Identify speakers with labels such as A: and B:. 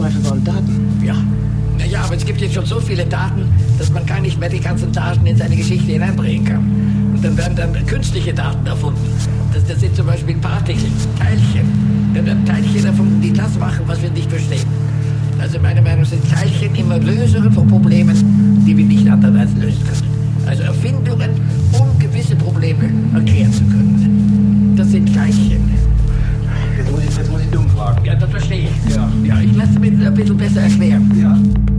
A: zwei für Soldaten.
B: Ja. Naja, aber es gibt jetzt schon so viele Daten, dass man gar nicht mehr die ganzen Daten in seine Geschichte hineinbringen kann. Und dann werden dann künstliche Daten erfunden. Das, das sind zum Beispiel Partikel, Teilchen. Dann werden Teilchen erfunden, die das machen, was wir nicht verstehen. Also meiner Meinung nach sind Teilchen immer Lösungen von Problemen, die wir nicht anderweitig lösen können. Also Erfindungen, um gewisse Probleme erklären zu können. Das sind Teilchen
A: sagen.
B: Ja, das verstehe ich.
A: Ja,
B: ja ich lasse es mir ein bisschen besser erklären.
A: Ja.